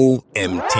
OMT.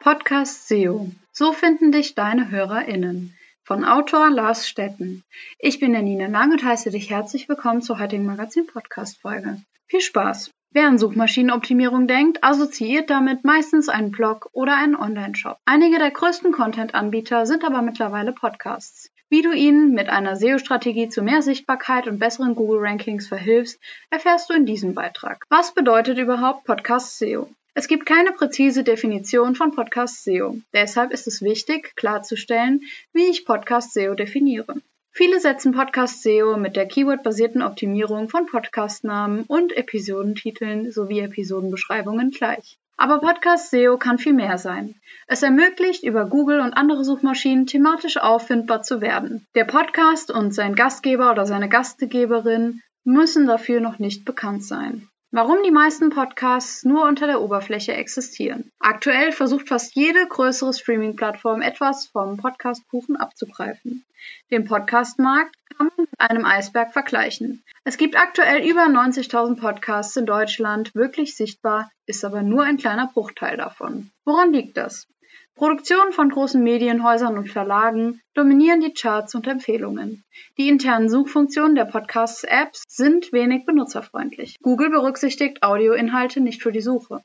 Podcast SEO. So finden dich deine HörerInnen. Von Autor Lars Stetten. Ich bin Janina Lang und heiße dich herzlich willkommen zur heutigen Magazin-Podcast-Folge. Viel Spaß! Wer an Suchmaschinenoptimierung denkt, assoziiert damit meistens einen Blog oder einen Online-Shop. Einige der größten Content-Anbieter sind aber mittlerweile Podcasts. Wie du ihnen mit einer SEO-Strategie zu mehr Sichtbarkeit und besseren Google-Rankings verhilfst, erfährst du in diesem Beitrag. Was bedeutet überhaupt Podcast SEO? Es gibt keine präzise Definition von Podcast SEO. Deshalb ist es wichtig, klarzustellen, wie ich Podcast SEO definiere. Viele setzen Podcast SEO mit der Keyword-basierten Optimierung von Podcastnamen und Episodentiteln sowie Episodenbeschreibungen gleich. Aber Podcast SEO kann viel mehr sein. Es ermöglicht, über Google und andere Suchmaschinen thematisch auffindbar zu werden. Der Podcast und sein Gastgeber oder seine Gastgeberin müssen dafür noch nicht bekannt sein. Warum die meisten Podcasts nur unter der Oberfläche existieren. Aktuell versucht fast jede größere Streaming-Plattform etwas vom Podcast-Kuchen abzugreifen. Den Podcast-Markt kann man mit einem Eisberg vergleichen. Es gibt aktuell über 90.000 Podcasts in Deutschland, wirklich sichtbar ist aber nur ein kleiner Bruchteil davon. Woran liegt das? Produktionen von großen Medienhäusern und Verlagen dominieren die Charts und Empfehlungen. Die internen Suchfunktionen der Podcasts-Apps sind wenig benutzerfreundlich. Google berücksichtigt Audioinhalte nicht für die Suche.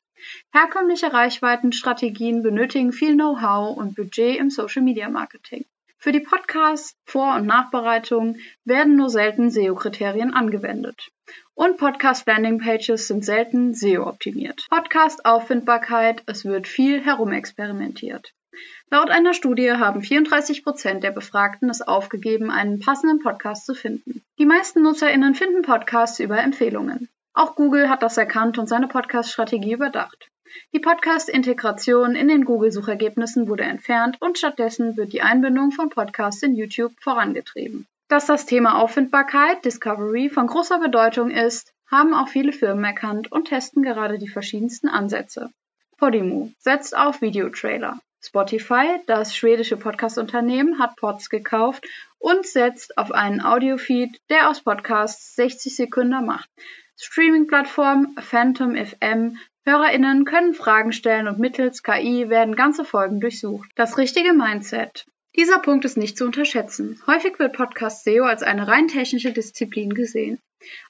Herkömmliche Reichweitenstrategien benötigen viel Know-how und Budget im Social-Media-Marketing. Für die Podcast-Vor- und Nachbereitung werden nur selten SEO-Kriterien angewendet. Und Podcast-Landing-Pages sind selten SEO-optimiert. Podcast-Auffindbarkeit, es wird viel herumexperimentiert. Laut einer Studie haben 34 Prozent der Befragten es aufgegeben, einen passenden Podcast zu finden. Die meisten NutzerInnen finden Podcasts über Empfehlungen. Auch Google hat das erkannt und seine Podcast-Strategie überdacht. Die Podcast-Integration in den Google-Suchergebnissen wurde entfernt und stattdessen wird die Einbindung von Podcasts in YouTube vorangetrieben. Dass das Thema Auffindbarkeit, Discovery, von großer Bedeutung ist, haben auch viele Firmen erkannt und testen gerade die verschiedensten Ansätze. Podimo setzt auf Videotrailer. Spotify, das schwedische Podcast-Unternehmen, hat Pods gekauft und setzt auf einen Audiofeed, der aus Podcasts 60 Sekunden macht. Streaming-Plattform Phantom FM HörerInnen können Fragen stellen und mittels KI werden ganze Folgen durchsucht. Das richtige Mindset. Dieser Punkt ist nicht zu unterschätzen. Häufig wird Podcast SEO als eine rein technische Disziplin gesehen.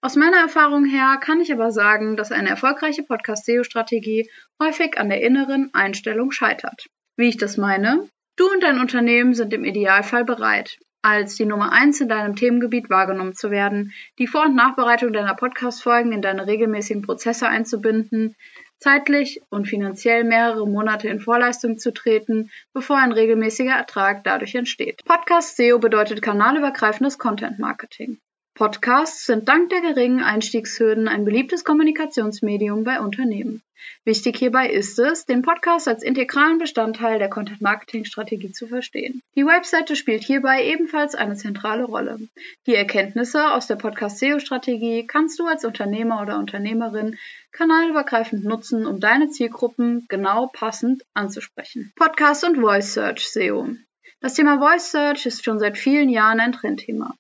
Aus meiner Erfahrung her kann ich aber sagen, dass eine erfolgreiche Podcast SEO-Strategie häufig an der inneren Einstellung scheitert. Wie ich das meine? Du und dein Unternehmen sind im Idealfall bereit, als die Nummer eins in deinem Themengebiet wahrgenommen zu werden, die Vor- und Nachbereitung deiner Podcast-Folgen in deine regelmäßigen Prozesse einzubinden, zeitlich und finanziell mehrere Monate in Vorleistung zu treten, bevor ein regelmäßiger Ertrag dadurch entsteht. Podcast SEO bedeutet kanalübergreifendes Content Marketing. Podcasts sind dank der geringen Einstiegshürden ein beliebtes Kommunikationsmedium bei Unternehmen. Wichtig hierbei ist es, den Podcast als integralen Bestandteil der Content-Marketing-Strategie zu verstehen. Die Webseite spielt hierbei ebenfalls eine zentrale Rolle. Die Erkenntnisse aus der Podcast-SEO-Strategie kannst du als Unternehmer oder Unternehmerin kanalübergreifend nutzen, um deine Zielgruppen genau passend anzusprechen. Podcast und Voice Search SEO. Das Thema Voice Search ist schon seit vielen Jahren ein Trendthema.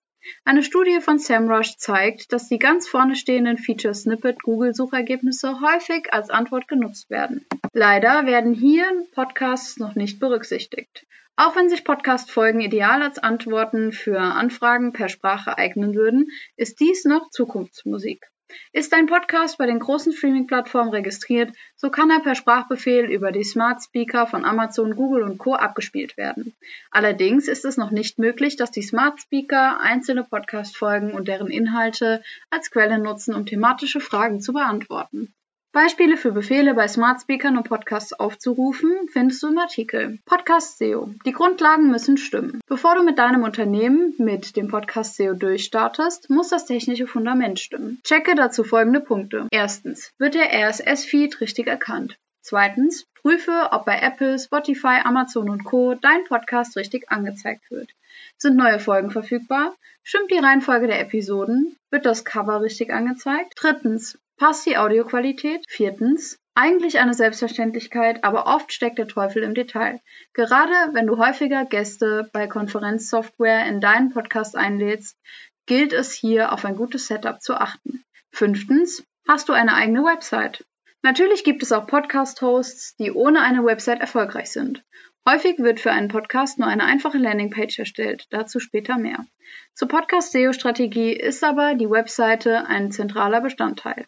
Eine Studie von SEMrush zeigt, dass die ganz vorne stehenden Feature-Snippet-Google-Suchergebnisse häufig als Antwort genutzt werden. Leider werden hier Podcasts noch nicht berücksichtigt. Auch wenn sich Podcast-Folgen ideal als Antworten für Anfragen per Sprache eignen würden, ist dies noch Zukunftsmusik. Ist dein Podcast bei den großen Streaming-Plattformen registriert, so kann er per Sprachbefehl über die Smart Speaker von Amazon, Google und Co. abgespielt werden. Allerdings ist es noch nicht möglich, dass die Smart Speaker einzelne Podcast-Folgen und deren Inhalte als Quelle nutzen, um thematische Fragen zu beantworten. Beispiele für Befehle bei Smart Speakern und Podcasts aufzurufen, findest du im Artikel. Podcast SEO. Die Grundlagen müssen stimmen. Bevor du mit deinem Unternehmen mit dem Podcast SEO durchstartest, muss das technische Fundament stimmen. Checke dazu folgende Punkte. Erstens, wird der RSS-Feed richtig erkannt? Zweitens, prüfe, ob bei Apple, Spotify, Amazon und Co. dein Podcast richtig angezeigt wird. Sind neue Folgen verfügbar? Stimmt die Reihenfolge der Episoden? Wird das Cover richtig angezeigt? Drittens, Passt die Audioqualität? Viertens. Eigentlich eine Selbstverständlichkeit, aber oft steckt der Teufel im Detail. Gerade wenn du häufiger Gäste bei Konferenzsoftware in deinen Podcast einlädst, gilt es hier auf ein gutes Setup zu achten. Fünftens. Hast du eine eigene Website? Natürlich gibt es auch Podcast-Hosts, die ohne eine Website erfolgreich sind. Häufig wird für einen Podcast nur eine einfache Landingpage erstellt, dazu später mehr. Zur Podcast-SEO-Strategie ist aber die Webseite ein zentraler Bestandteil.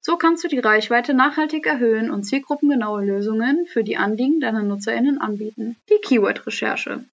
So kannst du die Reichweite nachhaltig erhöhen und zielgruppengenaue Lösungen für die Anliegen deiner NutzerInnen anbieten. Die Keyword-Recherche.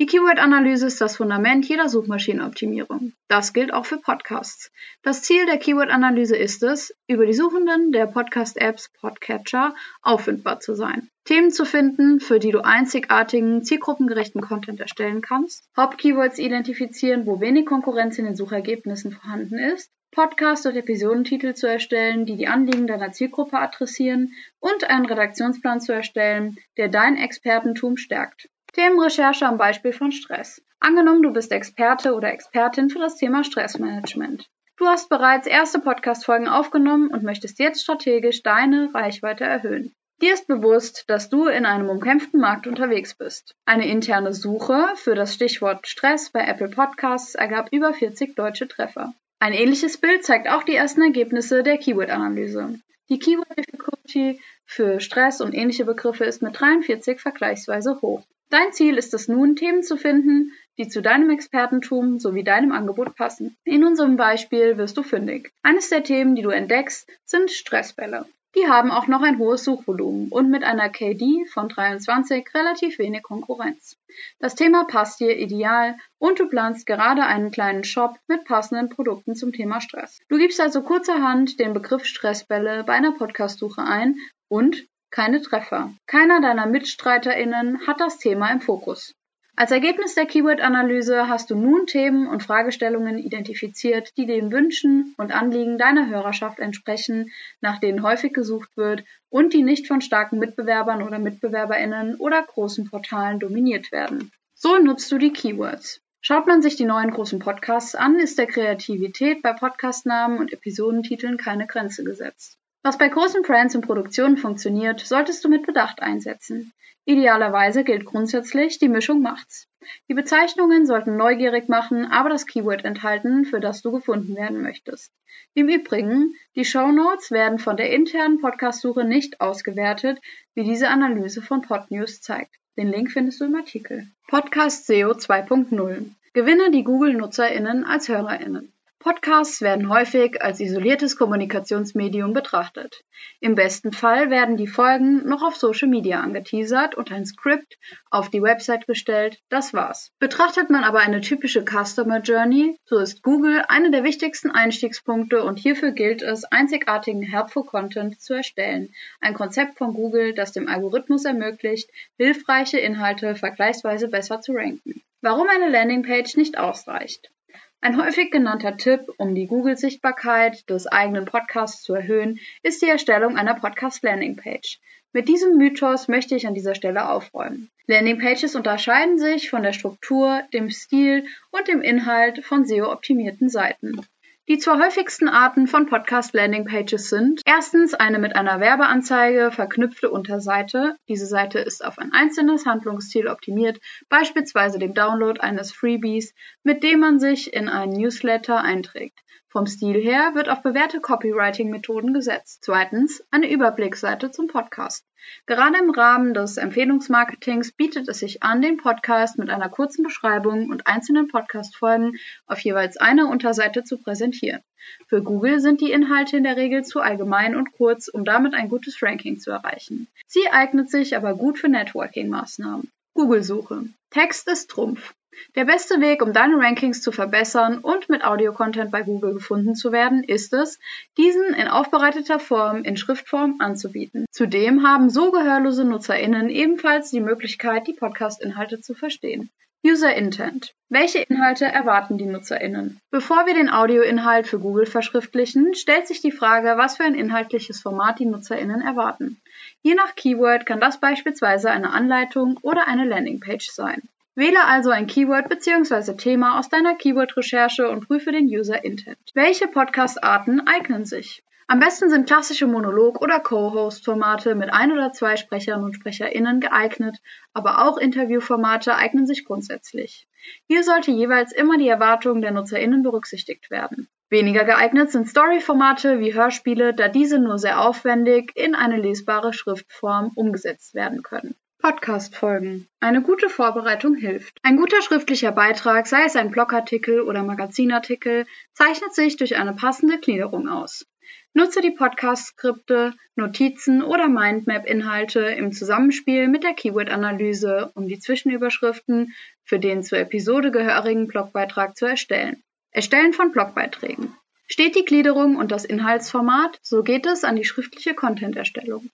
Die Keyword-Analyse ist das Fundament jeder Suchmaschinenoptimierung. Das gilt auch für Podcasts. Das Ziel der Keyword-Analyse ist es, über die Suchenden der Podcast-Apps Podcatcher auffindbar zu sein. Themen zu finden, für die du einzigartigen, zielgruppengerechten Content erstellen kannst, Hauptkeywords identifizieren, wo wenig Konkurrenz in den Suchergebnissen vorhanden ist, Podcast- und Episodentitel zu erstellen, die die Anliegen deiner Zielgruppe adressieren und einen Redaktionsplan zu erstellen, der dein Expertentum stärkt. Themenrecherche am Beispiel von Stress. Angenommen, du bist Experte oder Expertin für das Thema Stressmanagement. Du hast bereits erste Podcast-Folgen aufgenommen und möchtest jetzt strategisch deine Reichweite erhöhen. Dir ist bewusst, dass du in einem umkämpften Markt unterwegs bist. Eine interne Suche für das Stichwort Stress bei Apple Podcasts ergab über 40 deutsche Treffer. Ein ähnliches Bild zeigt auch die ersten Ergebnisse der Keyword-Analyse. Die Keyword Difficulty für Stress und ähnliche Begriffe ist mit 43 vergleichsweise hoch. Dein Ziel ist es nun, Themen zu finden, die zu deinem Expertentum sowie deinem Angebot passen. In unserem Beispiel wirst du fündig. Eines der Themen, die du entdeckst, sind Stressbälle. Die haben auch noch ein hohes Suchvolumen und mit einer KD von 23 relativ wenig Konkurrenz. Das Thema passt dir ideal und du planst gerade einen kleinen Shop mit passenden Produkten zum Thema Stress. Du gibst also kurzerhand den Begriff Stressbälle bei einer Podcastsuche ein und keine Treffer. Keiner deiner MitstreiterInnen hat das Thema im Fokus. Als Ergebnis der Keyword-Analyse hast du nun Themen und Fragestellungen identifiziert, die den Wünschen und Anliegen deiner Hörerschaft entsprechen, nach denen häufig gesucht wird und die nicht von starken Mitbewerbern oder Mitbewerberinnen oder großen Portalen dominiert werden. So nutzt du die Keywords. Schaut man sich die neuen großen Podcasts an, ist der Kreativität bei Podcastnamen und Episodentiteln keine Grenze gesetzt. Was bei großen Brands und Produktionen funktioniert, solltest du mit Bedacht einsetzen. Idealerweise gilt grundsätzlich, die Mischung macht's. Die Bezeichnungen sollten neugierig machen, aber das Keyword enthalten, für das du gefunden werden möchtest. Im Übrigen, die Show Notes werden von der internen Podcast-Suche nicht ausgewertet, wie diese Analyse von Podnews zeigt. Den Link findest du im Artikel. Podcast SEO 2.0. Gewinne die Google-NutzerInnen als HörerInnen. Podcasts werden häufig als isoliertes Kommunikationsmedium betrachtet. Im besten Fall werden die Folgen noch auf Social Media angeteasert und ein Skript auf die Website gestellt, das war's. Betrachtet man aber eine typische Customer Journey, so ist Google eine der wichtigsten Einstiegspunkte und hierfür gilt es, einzigartigen Helpful Content zu erstellen. Ein Konzept von Google, das dem Algorithmus ermöglicht, hilfreiche Inhalte vergleichsweise besser zu ranken. Warum eine Landingpage nicht ausreicht. Ein häufig genannter Tipp, um die Google-Sichtbarkeit des eigenen Podcasts zu erhöhen, ist die Erstellung einer Podcast-Landingpage. Mit diesem Mythos möchte ich an dieser Stelle aufräumen. Landingpages unterscheiden sich von der Struktur, dem Stil und dem Inhalt von SEO-optimierten Seiten. Die zwei häufigsten Arten von Podcast-Landing-Pages sind erstens eine mit einer Werbeanzeige verknüpfte Unterseite. Diese Seite ist auf ein einzelnes Handlungsziel optimiert, beispielsweise dem Download eines Freebies, mit dem man sich in einen Newsletter einträgt. Vom Stil her wird auf bewährte Copywriting-Methoden gesetzt. Zweitens eine Überblicksseite zum Podcast. Gerade im Rahmen des Empfehlungsmarketings bietet es sich an, den Podcast mit einer kurzen Beschreibung und einzelnen Podcast-Folgen auf jeweils einer Unterseite zu präsentieren. Für Google sind die Inhalte in der Regel zu allgemein und kurz, um damit ein gutes Ranking zu erreichen. Sie eignet sich aber gut für Networking-Maßnahmen. Google-Suche. Text ist Trumpf. Der beste Weg, um deine Rankings zu verbessern und mit Audio-Content bei Google gefunden zu werden, ist es, diesen in aufbereiteter Form in Schriftform anzubieten. Zudem haben so gehörlose NutzerInnen ebenfalls die Möglichkeit, die Podcast-Inhalte zu verstehen. User Intent. Welche Inhalte erwarten die NutzerInnen? Bevor wir den Audioinhalt für Google verschriftlichen, stellt sich die Frage, was für ein inhaltliches Format die NutzerInnen erwarten. Je nach Keyword kann das beispielsweise eine Anleitung oder eine Landingpage sein. Wähle also ein Keyword bzw. Thema aus deiner Keyword-Recherche und prüfe den User Intent. Welche Podcast-Arten eignen sich? Am besten sind klassische Monolog- oder Co-Host-Formate mit ein oder zwei Sprechern und SprecherInnen geeignet, aber auch Interviewformate eignen sich grundsätzlich. Hier sollte jeweils immer die Erwartung der NutzerInnen berücksichtigt werden. Weniger geeignet sind Story-Formate wie Hörspiele, da diese nur sehr aufwendig in eine lesbare Schriftform umgesetzt werden können. Podcast-Folgen. Eine gute Vorbereitung hilft. Ein guter schriftlicher Beitrag, sei es ein Blogartikel oder Magazinartikel, zeichnet sich durch eine passende Gliederung aus. Nutze die Podcast-Skripte, Notizen oder Mindmap-Inhalte im Zusammenspiel mit der Keyword-Analyse, um die Zwischenüberschriften für den zur Episode gehörigen Blogbeitrag zu erstellen. Erstellen von Blogbeiträgen. Steht die Gliederung und das Inhaltsformat, so geht es an die schriftliche Content-Erstellung.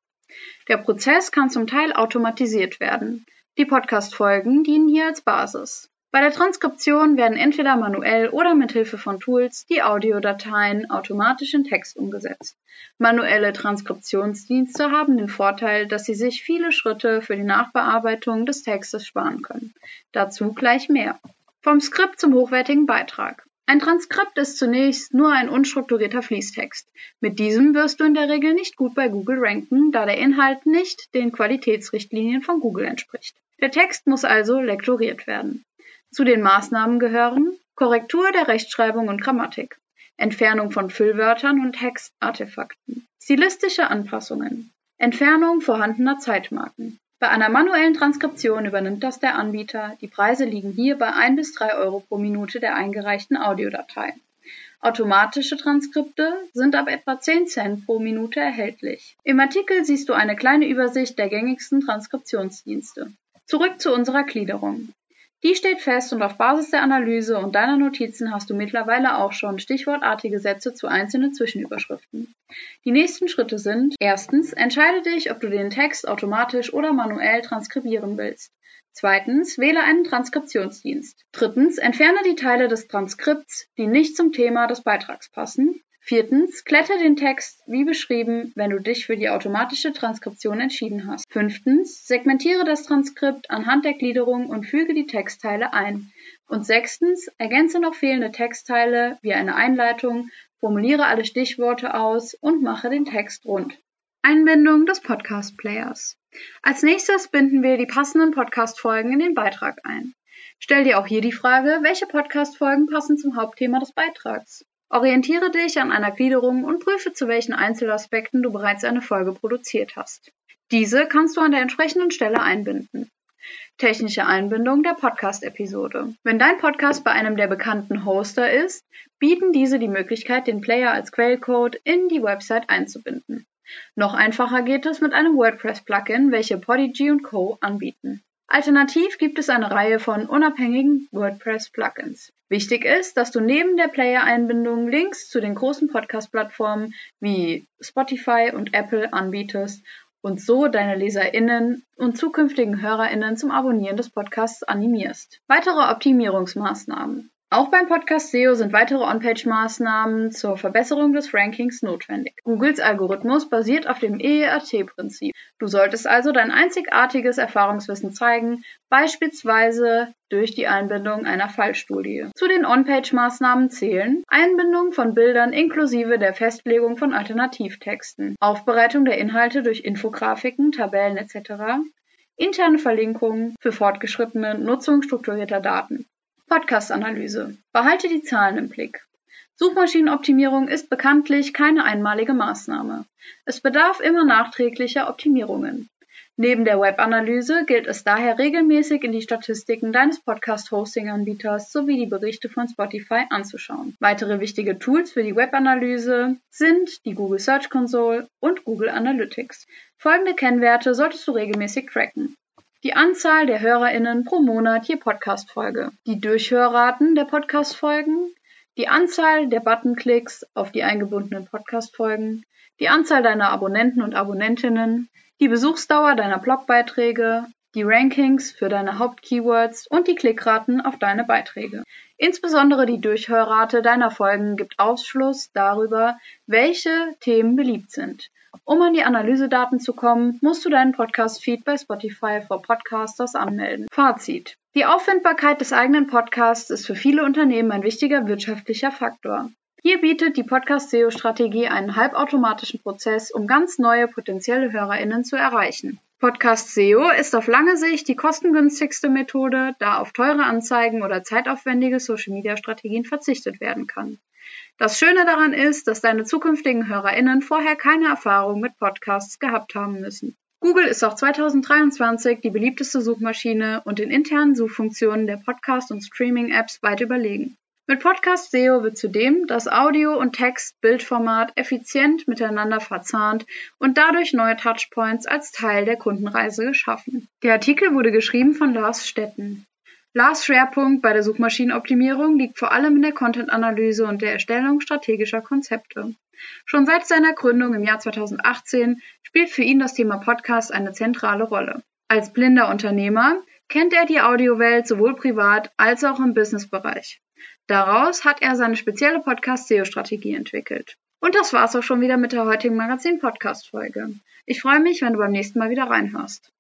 Der Prozess kann zum Teil automatisiert werden. Die Podcast-Folgen dienen hier als Basis. Bei der Transkription werden entweder manuell oder mit Hilfe von Tools die Audiodateien automatisch in Text umgesetzt. Manuelle Transkriptionsdienste haben den Vorteil, dass sie sich viele Schritte für die Nachbearbeitung des Textes sparen können. Dazu gleich mehr. Vom Skript zum hochwertigen Beitrag. Ein Transkript ist zunächst nur ein unstrukturierter Fließtext. Mit diesem wirst du in der Regel nicht gut bei Google ranken, da der Inhalt nicht den Qualitätsrichtlinien von Google entspricht. Der Text muss also lektoriert werden. Zu den Maßnahmen gehören Korrektur der Rechtschreibung und Grammatik, Entfernung von Füllwörtern und Textartefakten, stilistische Anpassungen, Entfernung vorhandener Zeitmarken, bei einer manuellen Transkription übernimmt das der Anbieter, die Preise liegen hier bei 1 bis 3 Euro pro Minute der eingereichten Audiodatei. Automatische Transkripte sind ab etwa 10 Cent pro Minute erhältlich. Im Artikel siehst du eine kleine Übersicht der gängigsten Transkriptionsdienste. Zurück zu unserer Gliederung. Die steht fest und auf Basis der Analyse und deiner Notizen hast du mittlerweile auch schon stichwortartige Sätze zu einzelnen Zwischenüberschriften. Die nächsten Schritte sind erstens, entscheide dich, ob du den Text automatisch oder manuell transkribieren willst. Zweitens, wähle einen Transkriptionsdienst. Drittens, entferne die Teile des Transkripts, die nicht zum Thema des Beitrags passen. Viertens, klette den Text wie beschrieben, wenn du dich für die automatische Transkription entschieden hast. Fünftens, segmentiere das Transkript anhand der Gliederung und füge die Textteile ein. Und sechstens, ergänze noch fehlende Textteile wie eine Einleitung, formuliere alle Stichworte aus und mache den Text rund. Einbindung des Podcast-Players. Als nächstes binden wir die passenden Podcast-Folgen in den Beitrag ein. Stell dir auch hier die Frage, welche Podcast-Folgen passen zum Hauptthema des Beitrags. Orientiere dich an einer Gliederung und prüfe, zu welchen Einzelaspekten du bereits eine Folge produziert hast. Diese kannst du an der entsprechenden Stelle einbinden. Technische Einbindung der Podcast-Episode. Wenn dein Podcast bei einem der bekannten Hoster ist, bieten diese die Möglichkeit, den Player als Quellcode in die Website einzubinden. Noch einfacher geht es mit einem WordPress-Plugin, welche Podigy und Co. anbieten. Alternativ gibt es eine Reihe von unabhängigen WordPress-Plugins. Wichtig ist, dass du neben der Player-Einbindung Links zu den großen Podcast-Plattformen wie Spotify und Apple anbietest und so deine LeserInnen und zukünftigen HörerInnen zum Abonnieren des Podcasts animierst. Weitere Optimierungsmaßnahmen. Auch beim Podcast SEO sind weitere On-Page-Maßnahmen zur Verbesserung des Rankings notwendig. Googles Algorithmus basiert auf dem EEAT-Prinzip. Du solltest also dein einzigartiges Erfahrungswissen zeigen, beispielsweise durch die Einbindung einer Fallstudie. Zu den On-Page-Maßnahmen zählen Einbindung von Bildern inklusive der Festlegung von Alternativtexten, Aufbereitung der Inhalte durch Infografiken, Tabellen etc., interne Verlinkungen für fortgeschrittene Nutzung strukturierter Daten. Podcast-Analyse. Behalte die Zahlen im Blick. Suchmaschinenoptimierung ist bekanntlich keine einmalige Maßnahme. Es bedarf immer nachträglicher Optimierungen. Neben der Webanalyse gilt es daher regelmäßig in die Statistiken deines Podcast-Hosting-Anbieters sowie die Berichte von Spotify anzuschauen. Weitere wichtige Tools für die Webanalyse sind die Google Search Console und Google Analytics. Folgende Kennwerte solltest du regelmäßig tracken die Anzahl der HörerInnen pro Monat je Podcast-Folge, die Durchhörraten der Podcast-Folgen, die Anzahl der Buttonklicks auf die eingebundenen Podcast-Folgen, die Anzahl deiner Abonnenten und Abonnentinnen, die Besuchsdauer deiner Blogbeiträge, die Rankings für deine Hauptkeywords und die Klickraten auf deine Beiträge. Insbesondere die Durchhörrate deiner Folgen gibt Aufschluss darüber, welche Themen beliebt sind. Um an die Analysedaten zu kommen, musst du deinen Podcast-Feed bei Spotify for Podcasters anmelden. Fazit. Die Auffindbarkeit des eigenen Podcasts ist für viele Unternehmen ein wichtiger wirtschaftlicher Faktor. Hier bietet die Podcast-SEO-Strategie einen halbautomatischen Prozess, um ganz neue potenzielle HörerInnen zu erreichen. Podcast SEO ist auf lange Sicht die kostengünstigste Methode, da auf teure Anzeigen oder zeitaufwendige Social-Media-Strategien verzichtet werden kann. Das Schöne daran ist, dass deine zukünftigen HörerInnen vorher keine Erfahrung mit Podcasts gehabt haben müssen. Google ist auch 2023 die beliebteste Suchmaschine und den internen Suchfunktionen der Podcast- und Streaming-Apps weit überlegen. Mit Podcast SEO wird zudem das Audio- und Text-Bildformat effizient miteinander verzahnt und dadurch neue Touchpoints als Teil der Kundenreise geschaffen. Der Artikel wurde geschrieben von Lars Stetten. Lars Schwerpunkt bei der Suchmaschinenoptimierung liegt vor allem in der Content-Analyse und der Erstellung strategischer Konzepte. Schon seit seiner Gründung im Jahr 2018 spielt für ihn das Thema Podcast eine zentrale Rolle. Als blinder Unternehmer kennt er die Audiowelt sowohl privat als auch im Businessbereich. Daraus hat er seine spezielle Podcast-SEO-Strategie entwickelt. Und das war's auch schon wieder mit der heutigen Magazin-Podcast-Folge. Ich freue mich, wenn du beim nächsten Mal wieder reinhörst.